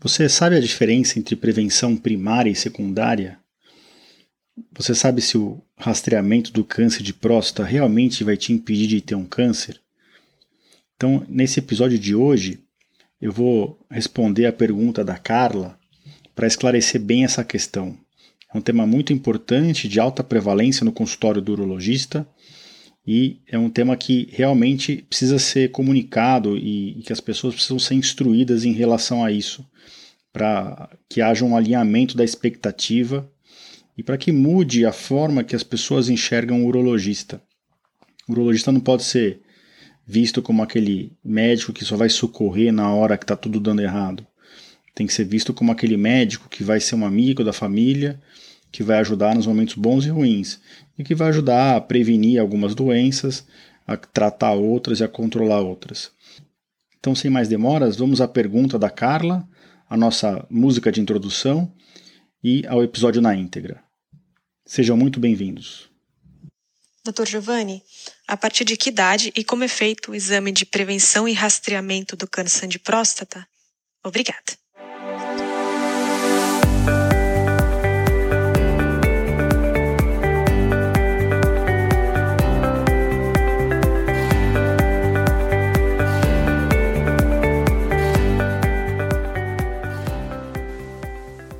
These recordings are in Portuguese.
Você sabe a diferença entre prevenção primária e secundária? Você sabe se o rastreamento do câncer de próstata realmente vai te impedir de ter um câncer? Então, nesse episódio de hoje, eu vou responder a pergunta da Carla para esclarecer bem essa questão. É um tema muito importante, de alta prevalência no consultório do urologista, e é um tema que realmente precisa ser comunicado e, e que as pessoas precisam ser instruídas em relação a isso, para que haja um alinhamento da expectativa e para que mude a forma que as pessoas enxergam o urologista. O urologista não pode ser visto como aquele médico que só vai socorrer na hora que está tudo dando errado. Tem que ser visto como aquele médico que vai ser um amigo da família, que vai ajudar nos momentos bons e ruins e que vai ajudar a prevenir algumas doenças, a tratar outras e a controlar outras. Então, sem mais demoras, vamos à pergunta da Carla, a nossa música de introdução e ao episódio na íntegra. Sejam muito bem-vindos. Dr. Giovanni, a partir de que idade e como é feito o exame de prevenção e rastreamento do câncer de próstata? Obrigada.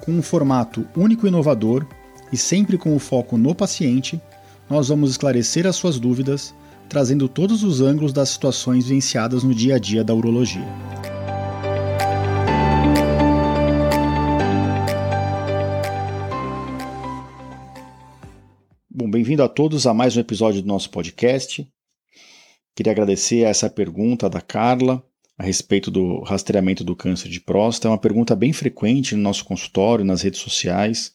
com um formato único e inovador e sempre com o foco no paciente, nós vamos esclarecer as suas dúvidas, trazendo todos os ângulos das situações vivenciadas no dia a dia da urologia. Bom, bem-vindo a todos a mais um episódio do nosso podcast. Queria agradecer a essa pergunta da Carla a respeito do rastreamento do câncer de próstata. É uma pergunta bem frequente no nosso consultório, nas redes sociais.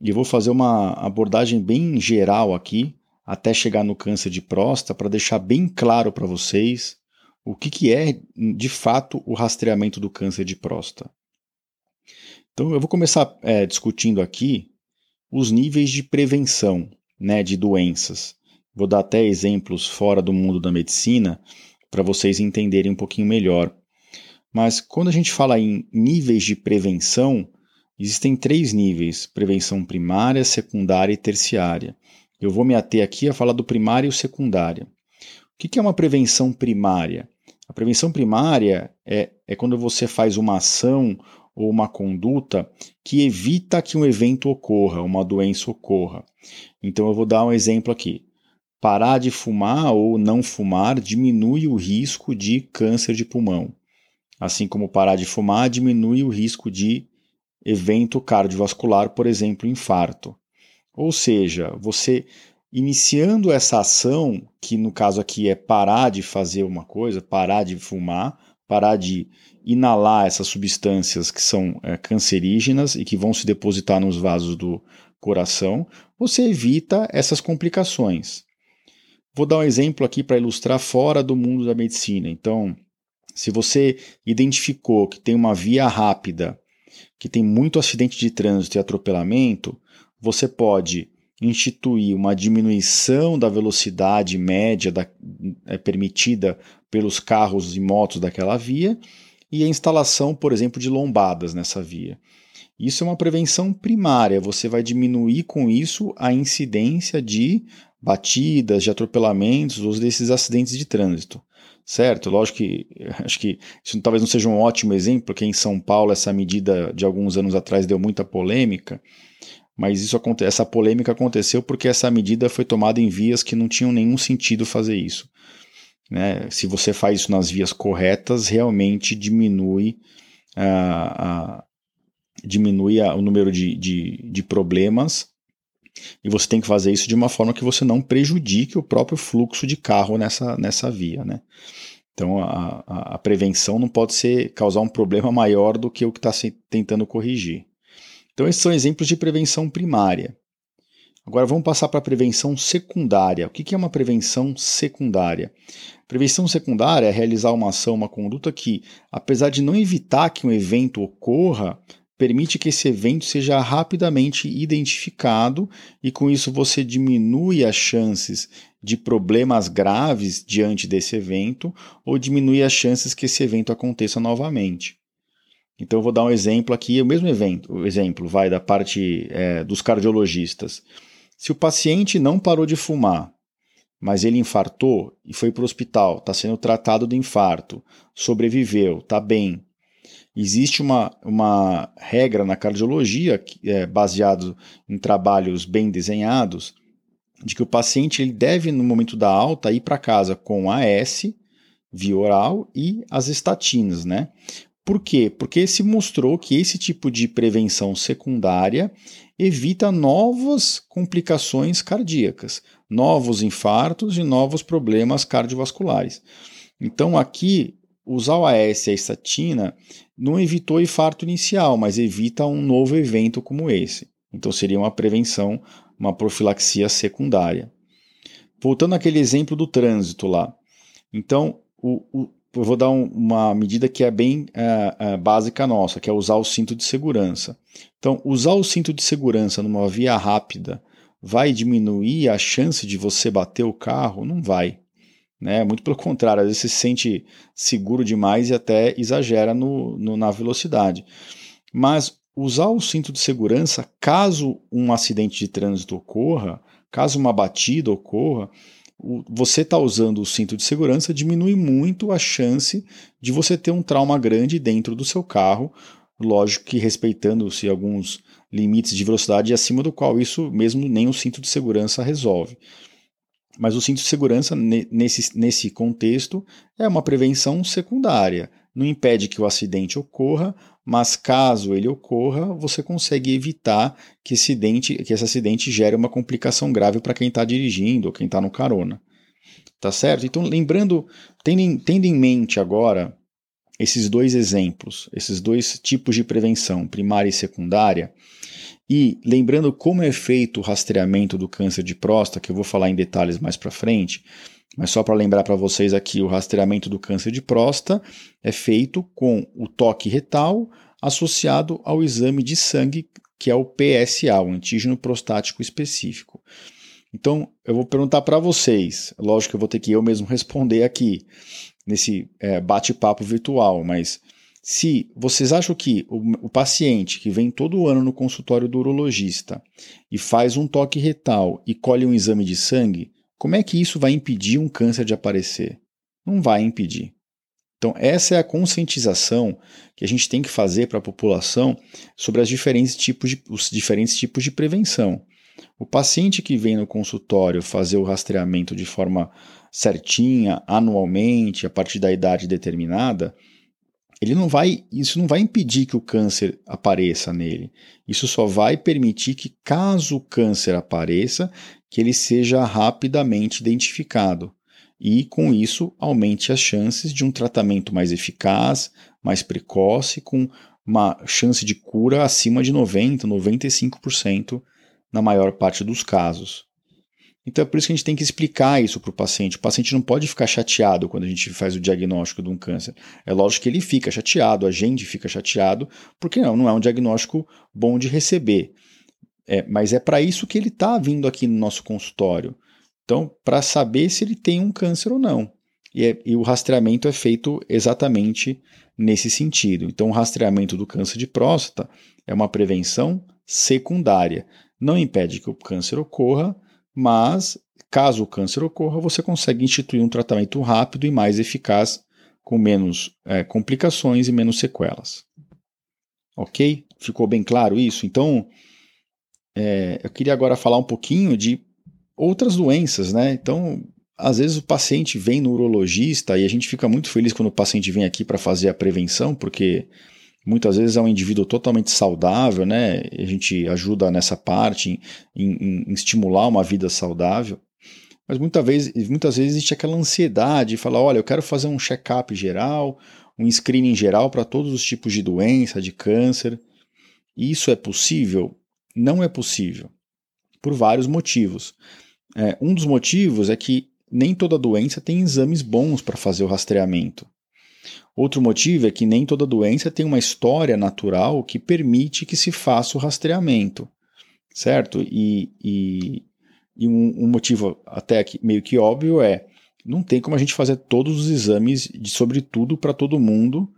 E eu vou fazer uma abordagem bem geral aqui, até chegar no câncer de próstata, para deixar bem claro para vocês o que, que é, de fato, o rastreamento do câncer de próstata. Então, eu vou começar é, discutindo aqui os níveis de prevenção né, de doenças. Vou dar até exemplos fora do mundo da medicina para vocês entenderem um pouquinho melhor. Mas quando a gente fala em níveis de prevenção, existem três níveis: prevenção primária, secundária e terciária. Eu vou me ater aqui a falar do primário e o secundária. O que é uma prevenção primária? A prevenção primária é, é quando você faz uma ação ou uma conduta que evita que um evento ocorra, uma doença ocorra. Então eu vou dar um exemplo aqui parar de fumar ou não fumar diminui o risco de câncer de pulmão. Assim como parar de fumar diminui o risco de evento cardiovascular, por exemplo, infarto. Ou seja, você iniciando essa ação, que no caso aqui é parar de fazer uma coisa, parar de fumar, parar de inalar essas substâncias que são é, cancerígenas e que vão se depositar nos vasos do coração, você evita essas complicações. Vou dar um exemplo aqui para ilustrar fora do mundo da medicina. Então, se você identificou que tem uma via rápida, que tem muito acidente de trânsito e atropelamento, você pode instituir uma diminuição da velocidade média da, é, permitida pelos carros e motos daquela via e a instalação, por exemplo, de lombadas nessa via. Isso é uma prevenção primária, você vai diminuir com isso a incidência de batidas, de atropelamentos ou desses acidentes de trânsito. Certo? Lógico que acho que isso talvez não seja um ótimo exemplo, porque em São Paulo essa medida de alguns anos atrás deu muita polêmica, mas isso, essa polêmica aconteceu porque essa medida foi tomada em vias que não tinham nenhum sentido fazer isso. Né? Se você faz isso nas vias corretas, realmente diminui, a, a diminui a, o número de, de, de problemas e você tem que fazer isso de uma forma que você não prejudique o próprio fluxo de carro nessa, nessa via. Né? Então a, a, a prevenção não pode ser causar um problema maior do que o que está tentando corrigir. Então, esses são exemplos de prevenção primária. Agora vamos passar para a prevenção secundária. O que é uma prevenção secundária? Prevenção secundária é realizar uma ação, uma conduta que, apesar de não evitar que um evento ocorra, permite que esse evento seja rapidamente identificado e com isso você diminui as chances de problemas graves diante desse evento ou diminui as chances que esse evento aconteça novamente. Então eu vou dar um exemplo aqui, o mesmo evento, o exemplo vai da parte é, dos cardiologistas. Se o paciente não parou de fumar, mas ele infartou e foi para o hospital, está sendo tratado do infarto, sobreviveu, está bem. Existe uma, uma regra na cardiologia, é, baseado em trabalhos bem desenhados, de que o paciente ele deve, no momento da alta, ir para casa com AS, via oral, e as estatinas, né? Por quê? Porque se mostrou que esse tipo de prevenção secundária evita novas complicações cardíacas, novos infartos e novos problemas cardiovasculares. Então, aqui, usar o AS e a estatina não evitou infarto inicial, mas evita um novo evento como esse. Então, seria uma prevenção, uma profilaxia secundária. Voltando àquele exemplo do trânsito lá. Então, o, o, eu vou dar um, uma medida que é bem uh, uh, básica nossa, que é usar o cinto de segurança. Então, usar o cinto de segurança numa via rápida vai diminuir a chance de você bater o carro? Não vai. Né? Muito pelo contrário, às vezes se sente seguro demais e até exagera no, no, na velocidade. Mas usar o cinto de segurança, caso um acidente de trânsito ocorra, caso uma batida ocorra, você está usando o cinto de segurança diminui muito a chance de você ter um trauma grande dentro do seu carro, lógico que respeitando-se alguns limites de velocidade acima do qual isso mesmo nem o cinto de segurança resolve. Mas o cinto de segurança, nesse, nesse contexto, é uma prevenção secundária. Não impede que o acidente ocorra, mas caso ele ocorra, você consegue evitar que esse acidente, que esse acidente gere uma complicação grave para quem está dirigindo ou quem está no carona. Tá certo? Então, lembrando, tendo, tendo em mente agora esses dois exemplos, esses dois tipos de prevenção, primária e secundária, e lembrando como é feito o rastreamento do câncer de próstata, que eu vou falar em detalhes mais para frente, mas só para lembrar para vocês aqui, o rastreamento do câncer de próstata é feito com o toque retal associado ao exame de sangue, que é o PSA, o antígeno prostático específico. Então, eu vou perguntar para vocês, lógico que eu vou ter que eu mesmo responder aqui, nesse é, bate-papo virtual, mas se vocês acham que o, o, paciente que vem todo ano no consultório do urologista e faz um toque retal e colhe um exame de sangue, como é que isso vai impedir um câncer de aparecer? Não vai impedir. Então, essa é a conscientização que a gente tem que fazer para a população sobre as diferentes tipos de, os diferentes tipos de prevenção. O paciente que vem no consultório fazer o rastreamento de forma certinha, anualmente, a partir da idade determinada, ele não vai, isso não vai impedir que o câncer apareça nele. Isso só vai permitir que, caso o câncer apareça, que ele seja rapidamente identificado e, com isso, aumente as chances de um tratamento mais eficaz, mais precoce, com uma chance de cura acima de 90, 95% na maior parte dos casos. Então é por isso que a gente tem que explicar isso para o paciente. O paciente não pode ficar chateado quando a gente faz o diagnóstico de um câncer. É lógico que ele fica chateado, a gente fica chateado, porque não, não é um diagnóstico bom de receber. É, mas é para isso que ele está vindo aqui no nosso consultório. Então, para saber se ele tem um câncer ou não. E, é, e o rastreamento é feito exatamente nesse sentido. Então, o rastreamento do câncer de próstata é uma prevenção secundária. Não impede que o câncer ocorra, mas caso o câncer ocorra, você consegue instituir um tratamento rápido e mais eficaz, com menos é, complicações e menos sequelas. Ok? Ficou bem claro isso? Então, é, eu queria agora falar um pouquinho de outras doenças, né? Então, às vezes o paciente vem no urologista e a gente fica muito feliz quando o paciente vem aqui para fazer a prevenção, porque muitas vezes é um indivíduo totalmente saudável, né? A gente ajuda nessa parte em, em, em estimular uma vida saudável. Mas muitas vezes, muitas vezes existe aquela ansiedade de falar: olha, eu quero fazer um check-up geral, um screening geral para todos os tipos de doença, de câncer. isso é possível? Não é possível, por vários motivos. É, um dos motivos é que nem toda doença tem exames bons para fazer o rastreamento. Outro motivo é que nem toda doença tem uma história natural que permite que se faça o rastreamento, certo? E, e, e um, um, motivo até meio que óbvio é não tem como a gente fazer todos os exames de sobre tudo para todo mundo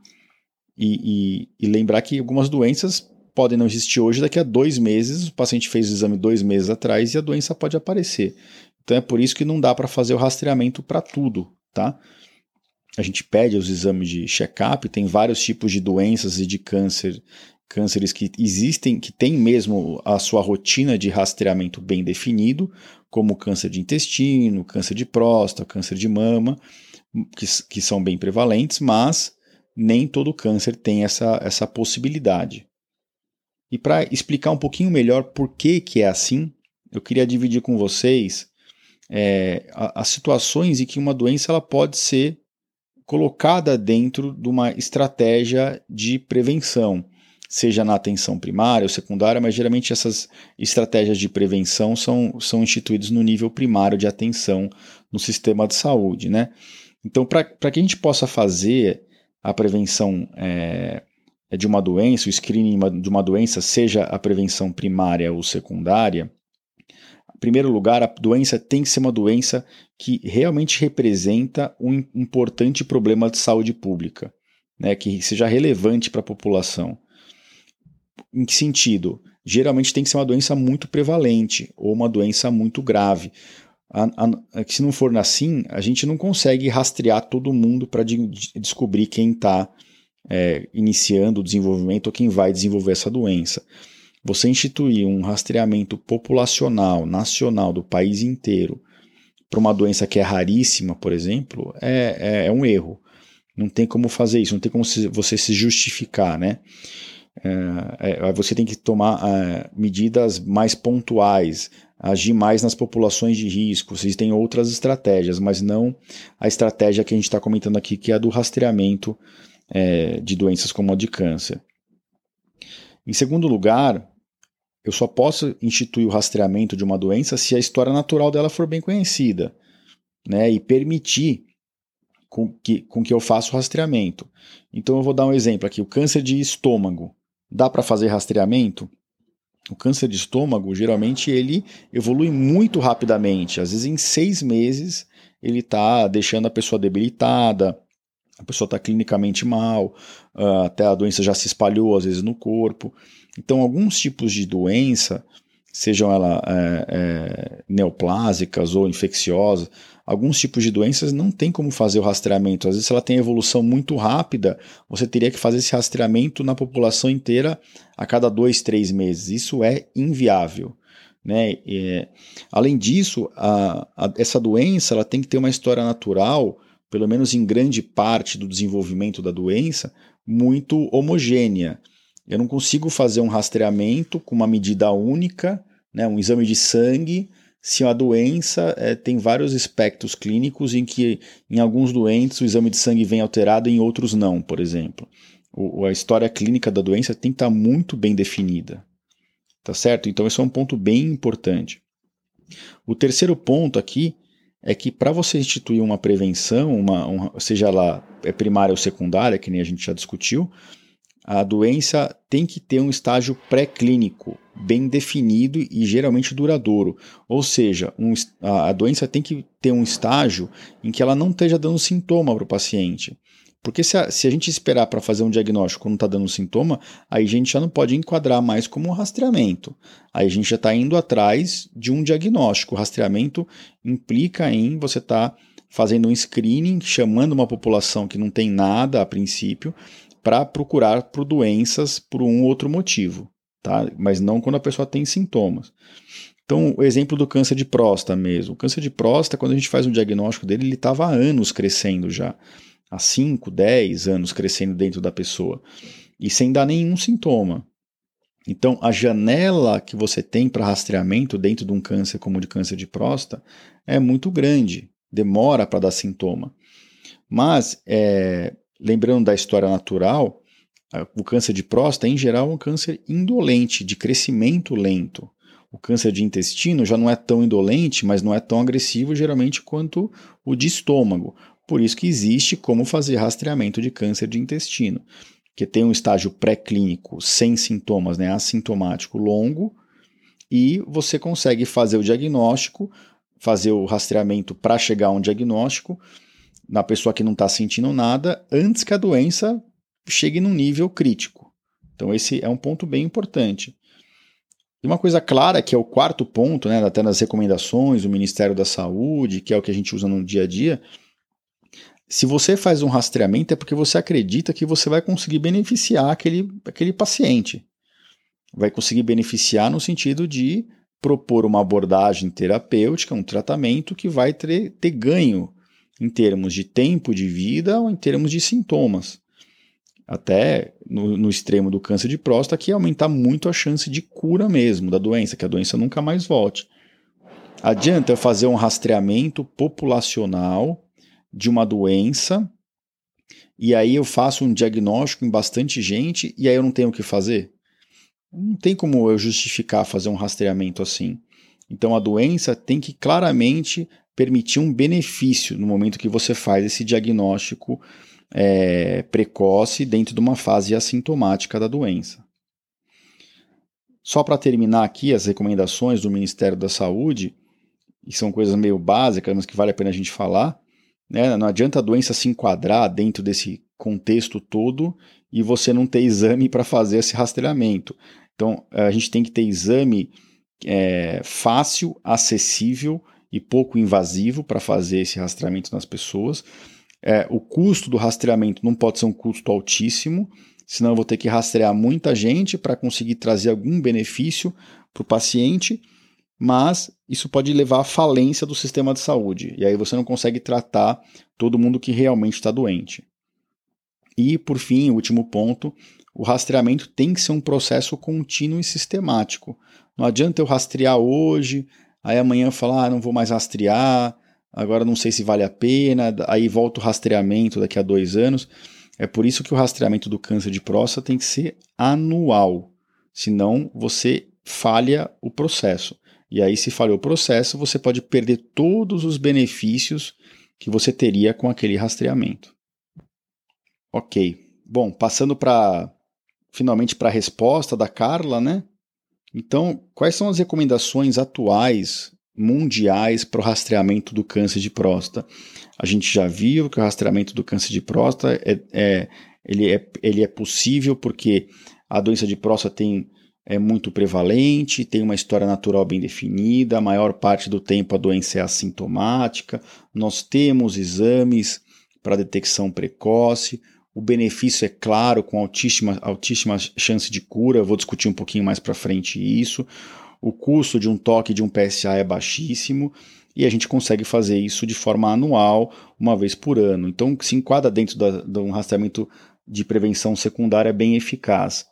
e, e, lembrar que algumas doenças podem não existir hoje, daqui a dois meses o paciente fez o exame dois meses atrás e a doença pode aparecer. Então é por isso que não dá para fazer o rastreamento para tudo, tá? A gente pede os exames de check-up, tem vários tipos de doenças e de câncer, cânceres que existem, que tem mesmo a sua rotina de rastreamento bem definido, como câncer de intestino, câncer de próstata, câncer de mama, que, que são bem prevalentes, mas nem todo câncer tem essa, essa possibilidade. E para explicar um pouquinho melhor por que, que é assim, eu queria dividir com vocês é, as situações em que uma doença ela pode ser colocada dentro de uma estratégia de prevenção, seja na atenção primária ou secundária, mas geralmente essas estratégias de prevenção são, são instituídas no nível primário de atenção no sistema de saúde. Né? Então, para que a gente possa fazer a prevenção é, de uma doença, o screening de uma doença, seja a prevenção primária ou secundária, primeiro lugar, a doença tem que ser uma doença que realmente representa um importante problema de saúde pública, né, que seja relevante para a população. Em que sentido? Geralmente tem que ser uma doença muito prevalente ou uma doença muito grave. A, a, se não for assim, a gente não consegue rastrear todo mundo para de, de descobrir quem está é, iniciando o desenvolvimento ou quem vai desenvolver essa doença. Você instituir um rastreamento populacional, nacional, do país inteiro, para uma doença que é raríssima, por exemplo, é, é, é, um erro. Não tem como fazer isso, não tem como você se justificar, né? É, é, você tem que tomar é, medidas mais pontuais, agir mais nas populações de risco. Existem outras estratégias, mas não a estratégia que a gente está comentando aqui, que é a do rastreamento é, de doenças como a de câncer. Em segundo lugar, eu só posso instituir o rastreamento de uma doença se a história natural dela for bem conhecida, né? E permitir com que, com que eu faça o rastreamento. Então eu vou dar um exemplo aqui: o câncer de estômago. Dá para fazer rastreamento? O câncer de estômago, geralmente, ele evolui muito rapidamente. Às vezes, em seis meses, ele está deixando a pessoa debilitada, a pessoa está clinicamente mal, uh, até a doença já se espalhou, às vezes, no corpo. Então, alguns tipos de doença, sejam elas é, é, neoplásicas ou infecciosas, alguns tipos de doenças não tem como fazer o rastreamento. Às vezes, se ela tem evolução muito rápida, você teria que fazer esse rastreamento na população inteira a cada dois, três meses. Isso é inviável. Né? Além disso, a, a, essa doença ela tem que ter uma história natural, pelo menos em grande parte do desenvolvimento da doença, muito homogênea. Eu não consigo fazer um rastreamento com uma medida única, né, um exame de sangue, se a doença é, tem vários aspectos clínicos em que em alguns doentes o exame de sangue vem alterado em outros não, por exemplo. O, a história clínica da doença tem que estar muito bem definida. Tá certo? Então, esse é um ponto bem importante. O terceiro ponto aqui é que para você instituir uma prevenção, uma, uma, seja lá é primária ou secundária, que nem a gente já discutiu, a doença tem que ter um estágio pré-clínico bem definido e geralmente duradouro. Ou seja, um, a, a, doença tem que ter um estágio em que ela não esteja dando sintoma para o paciente. Porque se a, se a gente esperar para fazer um diagnóstico quando está dando sintoma, aí a gente já não pode enquadrar mais como um rastreamento. Aí a gente já está indo atrás de um diagnóstico. O rastreamento implica em você estar tá fazendo um screening, chamando uma população que não tem nada a princípio, para procurar por doenças por um outro motivo, tá? Mas não quando a pessoa tem sintomas. Então, o exemplo do câncer de próstata mesmo. O câncer de próstata, quando a gente faz um diagnóstico dele, ele estava há anos crescendo já. Há 5, 10 anos crescendo dentro da pessoa. E sem dar nenhum sintoma. Então, a janela que você tem para rastreamento dentro de um câncer como o de câncer de próstata é muito grande. Demora para dar sintoma. Mas, é, lembrando da história natural, O câncer de próstata, em geral, é um câncer indolente, de crescimento lento. O câncer de intestino já não é tão indolente, mas não é tão agressivo geralmente quanto o de estômago. Por isso que existe como fazer rastreamento de câncer de intestino, que tem um estágio pré-clínico sem sintomas, né, assintomático longo, e você consegue fazer o diagnóstico, fazer o rastreamento para chegar a um diagnóstico na pessoa que não está sentindo nada antes que a doença chegue num nível crítico. Então, esse é um ponto bem importante. E uma coisa clara, que é o quarto ponto, né, até nas recomendações do Ministério da Saúde, que é o que a gente usa no dia a dia, se você faz um rastreamento é porque você acredita que você vai conseguir beneficiar aquele, aquele paciente. Vai conseguir beneficiar no sentido de propor uma abordagem terapêutica, um tratamento que vai ter, ter ganho em termos de tempo de vida ou em termos de sintomas. Até no, no extremo do câncer de próstata, que aumentar muito a chance de cura mesmo da doença, que a doença nunca mais volte. Adianta eu fazer um rastreamento populacional de uma doença e aí eu faço um diagnóstico em bastante gente e aí eu não tenho o que fazer? Não tem como eu justificar fazer um rastreamento assim. Então a doença tem que claramente permitir um benefício no momento que você faz esse diagnóstico é, precoce dentro de uma fase assintomática da doença. Só para terminar aqui as recomendações do Ministério da Saúde, e são coisas meio básicas, mas que vale a pena a gente falar. Né? Não adianta a doença se enquadrar dentro desse contexto todo e você não ter exame para fazer esse rastreamento. Então, a gente tem que ter exame é, fácil, acessível e pouco invasivo para fazer esse rastreamento nas pessoas. É, o custo do rastreamento não pode ser um custo altíssimo, senão eu vou ter que rastrear muita gente para conseguir trazer algum benefício para o paciente mas isso pode levar à falência do sistema de saúde, e aí você não consegue tratar todo mundo que realmente está doente. E, por fim, o último ponto, o rastreamento tem que ser um processo contínuo e sistemático. Não adianta eu rastrear hoje, aí amanhã falar, ah, não vou mais rastrear, agora não sei se vale a pena, aí volta o rastreamento daqui a dois anos. É por isso que o rastreamento do câncer de próstata tem que ser anual, senão você falha o processo. E aí, se falhou o processo, você pode perder todos os benefícios que você teria com aquele rastreamento. Ok. Bom, passando para finalmente para a resposta da Carla, né? Então, quais são as recomendações atuais mundiais para o rastreamento do câncer de próstata? A gente já viu que o rastreamento do câncer de próstata é, é, ele é, ele é possível porque a doença de próstata tem é muito prevalente, tem uma história natural bem definida, a maior parte do tempo a doença é assintomática, nós temos exames para detecção precoce, o benefício é claro, com altíssima, altíssima chance de cura, vou discutir um pouquinho mais para frente isso. O custo de um toque de um PSA é baixíssimo e a gente consegue fazer isso de forma anual, uma vez por ano. Então, se enquadra dentro da, de um rastreamento de prevenção secundária bem eficaz.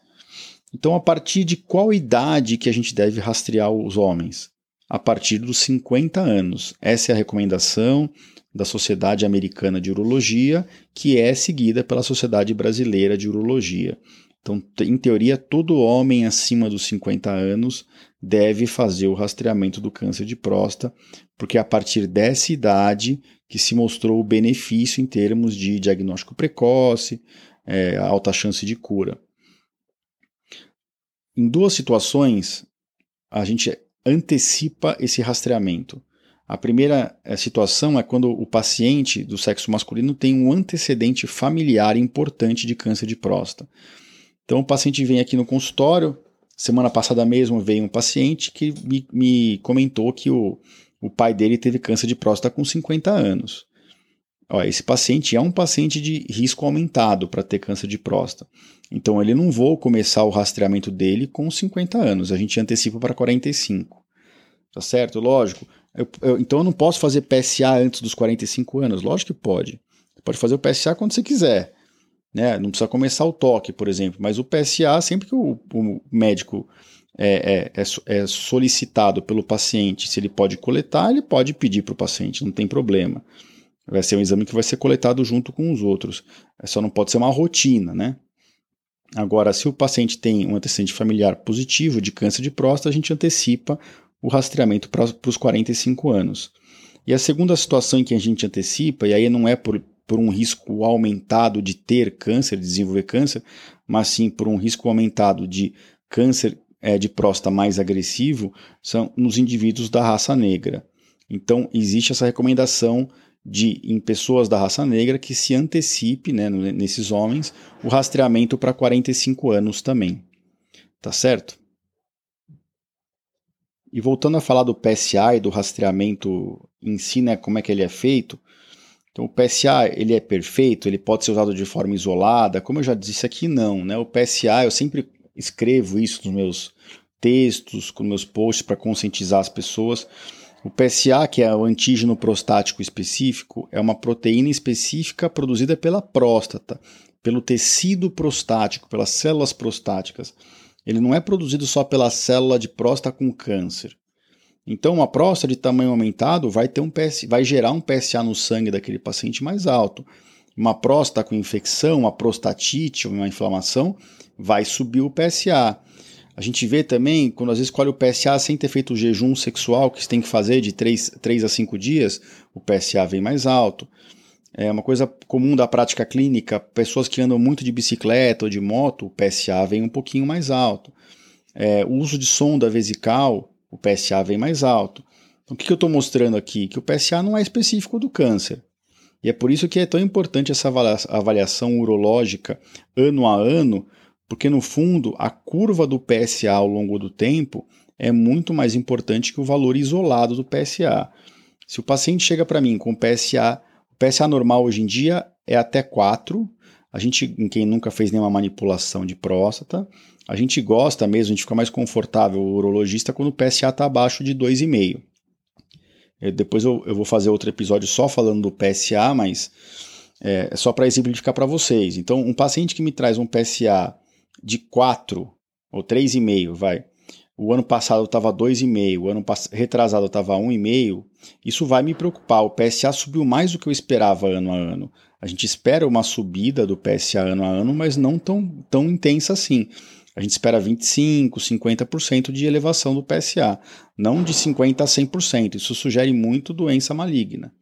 Então, a partir de qual idade que a gente deve rastrear os homens? A partir dos 50 anos. Essa é a recomendação da Sociedade Americana de Urologia, que é seguida pela Sociedade Brasileira de Urologia. Então, em teoria, todo homem acima dos 50 anos deve fazer o rastreamento do câncer de próstata, porque é a partir dessa idade que se mostrou o benefício em termos de diagnóstico precoce, é, alta chance de cura. Em duas situações, a gente antecipa esse rastreamento. A primeira eh, situação é quando o paciente do sexo masculino tem um antecedente familiar importante de câncer de próstata. Então, o paciente vem aqui no consultório. Semana passada mesmo veio um paciente que me, me comentou que o, o pai dele teve câncer de próstata com 50 anos. Ó, esse paciente é um paciente de risco aumentado para ter câncer de próstata. Então ele não vou começar o rastreamento dele com 50 anos, a gente antecipa para 45. Tá certo? Lógico. Eu, eu, então eu não posso fazer PSA antes dos 45 anos? Lógico que pode. Você pode fazer o PSA quando você quiser. Né? Não precisa começar o toque, por exemplo. Mas o PSA, sempre que o, o médico é, é, é, é solicitado pelo paciente, se ele pode coletar, ele pode pedir para o paciente, não tem problema. Vai ser um exame que vai ser coletado junto com os outros. É só não pode ser uma rotina, né? Agora, se o paciente tem um antecedente familiar positivo de câncer de próstata, a gente antecipa o rastreamento para os 45 anos. E a segunda situação em que a gente antecipa, e aí não é por, por um risco aumentado de ter câncer, de desenvolver câncer, mas sim por um risco aumentado de câncer é, de próstata mais agressivo, são nos indivíduos da raça negra. Então, existe essa recomendação de, em pessoas da raça negra, que se antecipe, né, nesses homens, o rastreamento para 45 anos também. Tá certo? E voltando a falar do PSA e do rastreamento em si, né, como é que ele é feito. Então, o PSA ele é perfeito, ele pode ser usado de forma isolada. Como eu já disse aqui, não. Né? O PSA, eu sempre escrevo isso nos meus textos, nos meus posts para conscientizar as pessoas. O PSA, que é o antígeno prostático específico, é uma proteína específica produzida pela próstata, pelo tecido prostático, pelas células prostáticas. Ele não é produzido só pela célula de próstata com câncer. Então, uma próstata de tamanho aumentado vai, ter um PS, vai gerar um PSA no sangue daquele paciente mais alto. Uma próstata com infecção, uma prostatite, uma inflamação, vai subir o PSA. A gente vê também, quando às vezes escolhe o PSA sem ter feito o jejum sexual, que você tem que fazer de 3, 3 a 5 dias, o PSA vem mais alto. É uma coisa comum da prática clínica, pessoas que andam muito de bicicleta ou de moto, o PSA vem um pouquinho mais alto. É, o uso de sonda vesical, o PSA vem mais alto. Então, o que, que eu estou mostrando aqui? Que o PSA não é específico do câncer. E é por isso que é tão importante essa avaliação urológica ano a ano, porque no fundo a curva do PSA ao longo do tempo é muito mais importante que o valor isolado do PSA. Se o paciente chega para mim com PSA o PSA normal hoje em dia é até 4. A gente, em quem nunca fez nenhuma manipulação de próstata, a gente gosta mesmo, a gente fica mais confortável, o urologista, quando o PSA está abaixo de 2,5. Depois eu, eu, vou fazer outro episódio só falando do PSA, mas é, é só para exemplificar para vocês. Então, um paciente que me traz um PSA de 4 ou 3,5, vai, o ano passado estava 2,5, o ano retrasado estava 1,5, isso vai me preocupar. O PSA subiu mais do que eu esperava ano a ano. A gente espera uma subida do PSA ano a ano, mas não tão, tão intensa assim. A gente espera 25, 50% de elevação do PSA, não de 50% a 100%. Isso sugere muito doença maligna.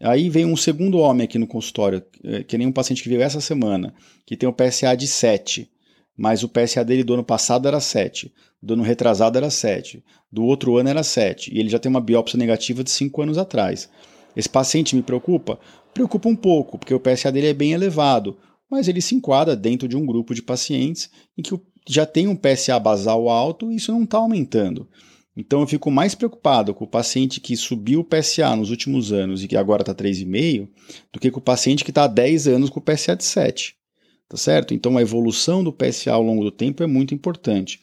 Aí vem um segundo homem aqui no consultório, é, que nem um paciente que veio essa semana, que tem o PSA de 7, mas o PSA dele do ano passado era 7 do ano retrasado era 7, do outro ano era 7, e ele já tem uma biópsia negativa de 5 anos atrás. Esse paciente me preocupa? Preocupa um pouco, porque o PSA dele é bem elevado, mas ele se enquadra dentro de um grupo de pacientes em que já tem um PSA basal alto e isso não está aumentando. Então eu fico mais preocupado com o paciente que subiu o PSA nos últimos anos e que agora está 3,5 do que com o paciente que está há 10 anos com o PSA de 7. Tá certo? Então a evolução do PSA ao longo do tempo é muito importante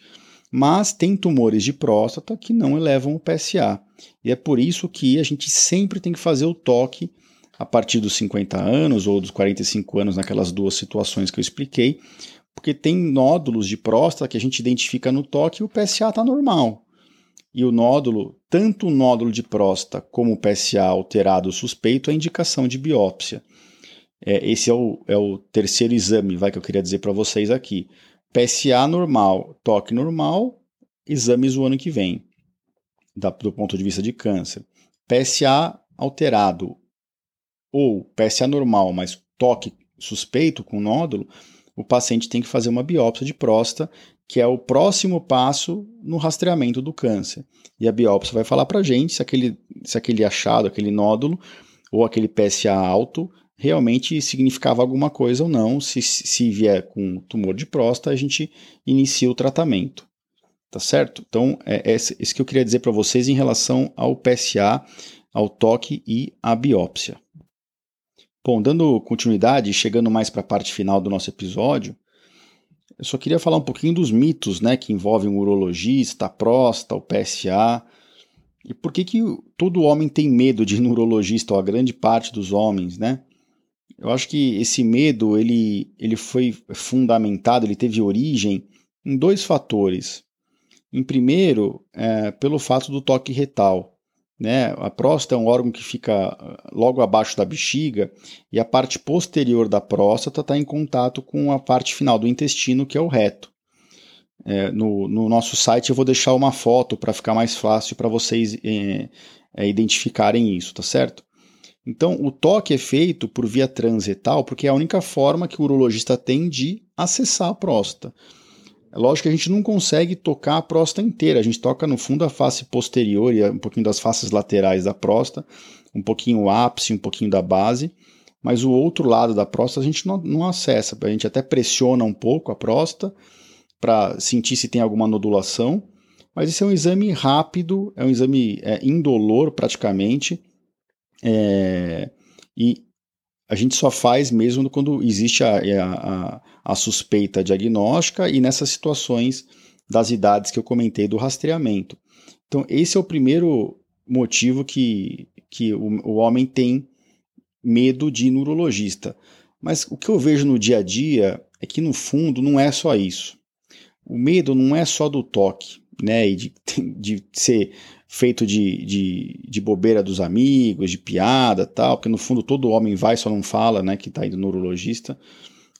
mas tem tumores de próstata que não elevam o PSA. E é por isso que a gente sempre tem que fazer o toque a partir dos 50 anos ou dos 45 anos, naquelas duas situações que eu expliquei, porque tem nódulos de próstata que a gente identifica no toque e o PSA está normal. E o nódulo, tanto o nódulo de próstata como o PSA alterado suspeito, é indicação de biópsia. É, esse é o, é o terceiro exame vai, que eu queria dizer para vocês aqui. PSA normal, toque normal, exames o ano que vem, da, do ponto de vista de câncer. PSA alterado ou PSA normal, mas toque suspeito com nódulo, o paciente tem que fazer uma biópsia de próstata, que é o próximo passo no rastreamento do câncer. E a biópsia vai falar para a gente se aquele, se aquele achado, aquele nódulo ou aquele PSA alto realmente significava alguma coisa ou não. Se, se vier com tumor de próstata, a gente inicia o tratamento. Tá certo? Então, é, é isso que eu queria dizer para vocês em relação ao PSA, ao toque e à biópsia. Bom, dando continuidade, chegando mais para a parte final do nosso episódio, eu só queria falar um pouquinho dos mitos né, que envolvem o urologista, a próstata, o PSA. E por que, que todo homem tem medo de ir no urologista, ou a grande parte dos homens, né? Eu acho que esse medo ele, ele foi fundamentado, ele teve origem em dois fatores. Em primeiro, é, pelo fato do toque retal. Né? A próstata é um órgão que fica ah, logo abaixo da bexiga e a parte posterior da próstata está em contato com a parte final do intestino, que é o reto. É, no, no, nosso site eu vou deixar uma foto para ficar mais fácil para vocês é, é, identificarem isso, tá certo? Então, o toque é feito por via transretal porque é a única forma que o urologista tem de acessar a próstata. É lógico que a gente não consegue tocar a próstata inteira, a gente toca no fundo a face posterior e um pouquinho das faces laterais da próstata, um pouquinho o ápice, um pouquinho da base, mas o outro lado da próstata a gente não, não acessa, a gente até pressiona um pouco a próstata para sentir se tem alguma nodulação, mas isso é um exame rápido, é um exame é, indolor praticamente, é, e a gente só faz mesmo quando existe a, a, a, suspeita diagnóstica e nessas situações das idades que eu comentei do rastreamento. Então, esse é o primeiro motivo que, que o, o homem tem medo de neurologista. Mas o que eu vejo no dia a dia é que, no fundo, não é só isso. O medo não é só do toque, né? E de, de ser feito de, de, de, bobeira dos amigos, de piada tal, porque no fundo todo homem vai, só não fala, né, que está indo no neurologista.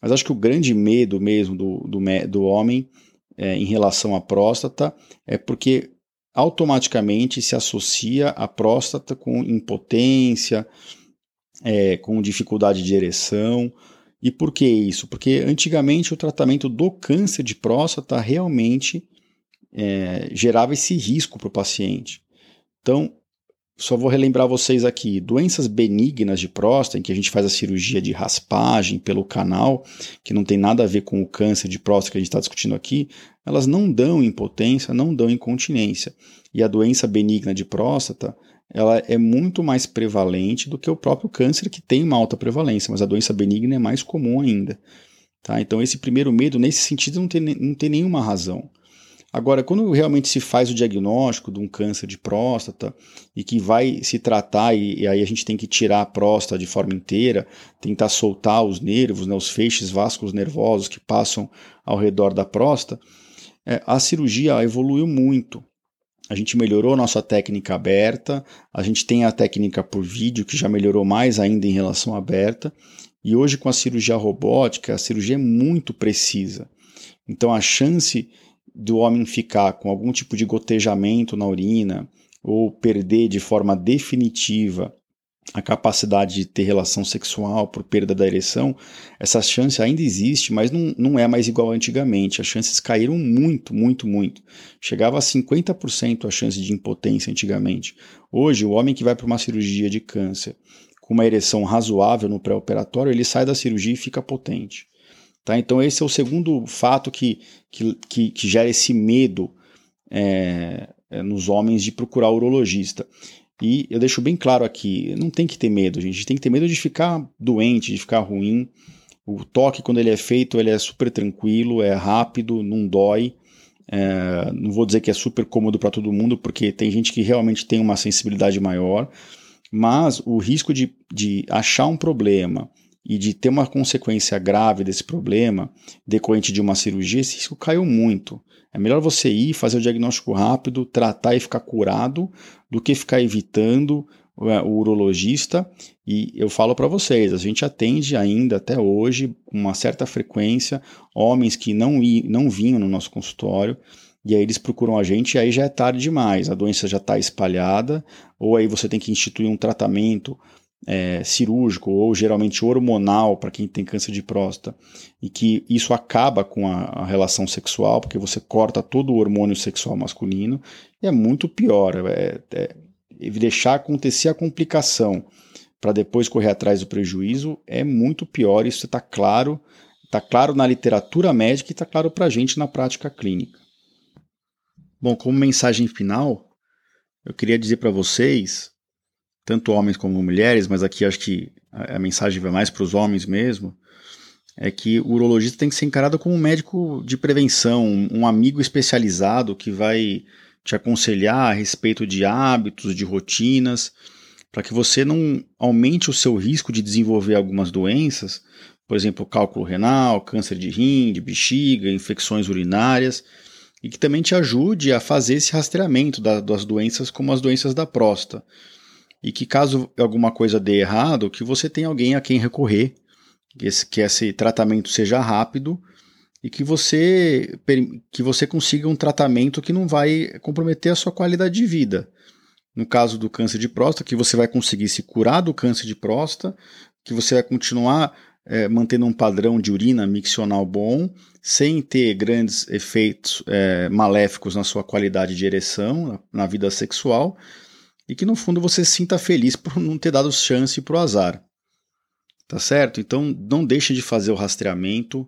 Mas acho que o grande medo mesmo do, do, do homem é, em relação à próstata é porque automaticamente se associa a próstata com impotência, é, com dificuldade de ereção. E por que isso? Porque antigamente o tratamento do câncer de próstata realmente é, gerava esse risco para o paciente. Então, só vou relembrar vocês aqui: doenças benignas de próstata, em que a gente faz a cirurgia de raspagem pelo canal, que não tem nada a ver com o câncer de próstata que a gente está discutindo aqui, elas não dão impotência, não dão incontinência. E a doença benigna de próstata, ela é muito mais prevalente do que o próprio câncer, que tem uma alta prevalência, mas a doença benigna é mais comum ainda. Tá? Então, esse primeiro medo, nesse sentido, não tem, não tem nenhuma razão. Agora, quando realmente se faz o diagnóstico de um câncer de próstata e que vai se tratar, e, e aí a gente tem que tirar a próstata de forma inteira, tentar soltar os nervos, né, os feixes vascos nervosos que passam ao redor da próstata, é, a cirurgia evoluiu muito. A gente melhorou nossa técnica aberta, a gente tem a técnica por vídeo, que já melhorou mais ainda em relação à aberta, e hoje com a cirurgia robótica, a cirurgia é muito precisa. Então a chance do homem ficar com algum tipo de gotejamento na urina ou perder de forma definitiva a capacidade de ter relação sexual por perda da ereção, essa chance ainda existe, mas não, não é mais igual antigamente. As chances caíram muito, muito, muito. Chegava a 50% a chance de impotência antigamente. Hoje, o homem que vai para uma cirurgia de câncer com uma ereção razoável no pré-operatório, ele sai da cirurgia e fica potente. Tá? Então, esse é o segundo fato que, que, que, que gera esse medo é, é, nos homens de procurar urologista. E eu deixo bem claro aqui: não tem que ter medo, gente. Tem que ter medo de ficar doente, de ficar ruim. O toque, quando ele é feito, ele é super tranquilo, é rápido, não dói. É, não vou dizer que é super cômodo para todo mundo, porque tem gente que realmente tem uma sensibilidade maior, mas o risco de, de achar um problema e de ter uma consequência grave desse problema decorrente de uma cirurgia, esse risco caiu muito. É melhor você ir, fazer o diagnóstico rápido, tratar e ficar curado, do que ficar evitando é, o urologista. E eu falo para vocês, a gente atende ainda até hoje, com uma certa frequência, homens que não, não vinham no nosso consultório, e aí eles procuram a gente e aí já é tarde demais, a doença já está espalhada, ou aí você tem que instituir um tratamento é, cirúrgico ou geralmente hormonal para quem tem câncer de próstata e que isso acaba com a, a, relação sexual porque você corta todo o hormônio sexual masculino e é muito pior é, é, deixar acontecer a complicação para depois correr atrás do prejuízo é muito pior isso está claro está claro na literatura médica e está claro para a gente na prática clínica. Bom como mensagem final eu queria dizer para vocês tanto homens como mulheres, mas aqui acho que a, mensagem vai mais para os homens mesmo, é que o urologista tem que ser encarado como um médico de prevenção, um amigo especializado que vai te aconselhar a respeito de hábitos, de rotinas, para que você não aumente o seu risco de desenvolver algumas doenças, por exemplo, cálculo renal, câncer de rim, de bexiga, infecções urinárias, e que também te ajude a fazer esse rastreamento da, das doenças como as doenças da próstata. E que caso alguma coisa dê errado, que você tenha alguém a quem recorrer, que esse, que esse tratamento seja rápido e que você, que você consiga um tratamento que não vai comprometer a sua qualidade de vida. No caso do câncer de próstata, que você vai conseguir se curar do câncer de próstata, que você vai continuar é, mantendo um padrão de urina miccional bom, sem ter grandes efeitos é, maléficos na sua qualidade de ereção, na, na, vida sexual, e que no fundo você se sinta feliz por não ter dado chance para o azar. Tá certo? Então não deixe de fazer o rastreamento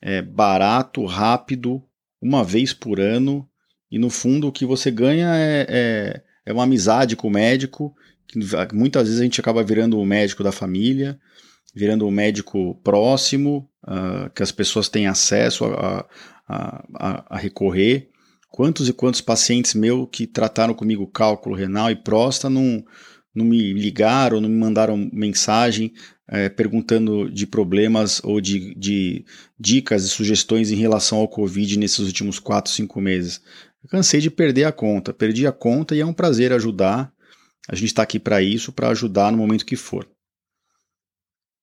é, barato, rápido, uma vez por ano, e no fundo o que você ganha é, é, é uma amizade com o médico, que muitas vezes a gente acaba virando o médico da família virando um médico próximo, uh, que as pessoas têm acesso a, a, a, a, recorrer. Quantos e quantos pacientes meus que trataram comigo cálculo renal e próstata não, não me ligaram, não me mandaram mensagem é, perguntando de problemas ou de, de dicas e sugestões em relação ao Covid nesses últimos 4, 5 meses. Eu cansei de perder a conta, perdi a conta e é um prazer ajudar. A gente está aqui para isso, para ajudar no momento que for.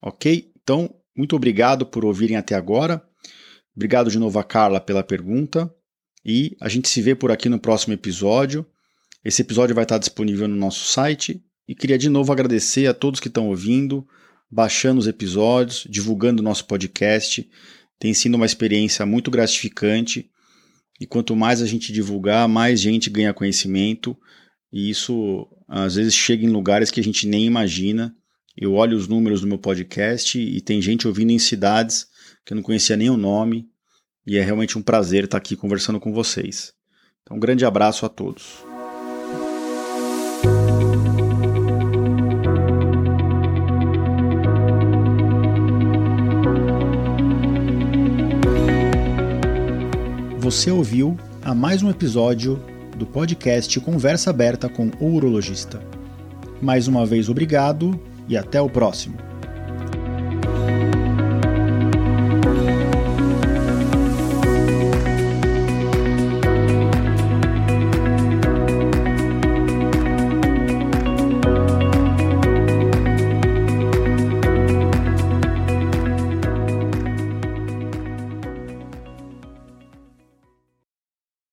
Ok? Então, muito obrigado por ouvirem até agora. Obrigado de novo a Carla pela pergunta. E a gente se vê por aqui no próximo episódio. Esse episódio vai estar disponível no nosso site. E queria de novo agradecer a todos que estão ouvindo, baixando os episódios, divulgando o nosso podcast. Tem sido uma experiência muito gratificante. E quanto mais a gente divulgar, mais gente ganha conhecimento. E isso às vezes chega em lugares que a gente nem imagina. Eu olho os números do meu podcast e tem gente ouvindo em cidades que eu não conhecia nem o nome, e é realmente um prazer estar aqui conversando com vocês. Então, um grande abraço a todos. Você ouviu a mais um episódio do podcast Conversa Aberta com o Urologista. Mais uma vez, obrigado e até o próximo.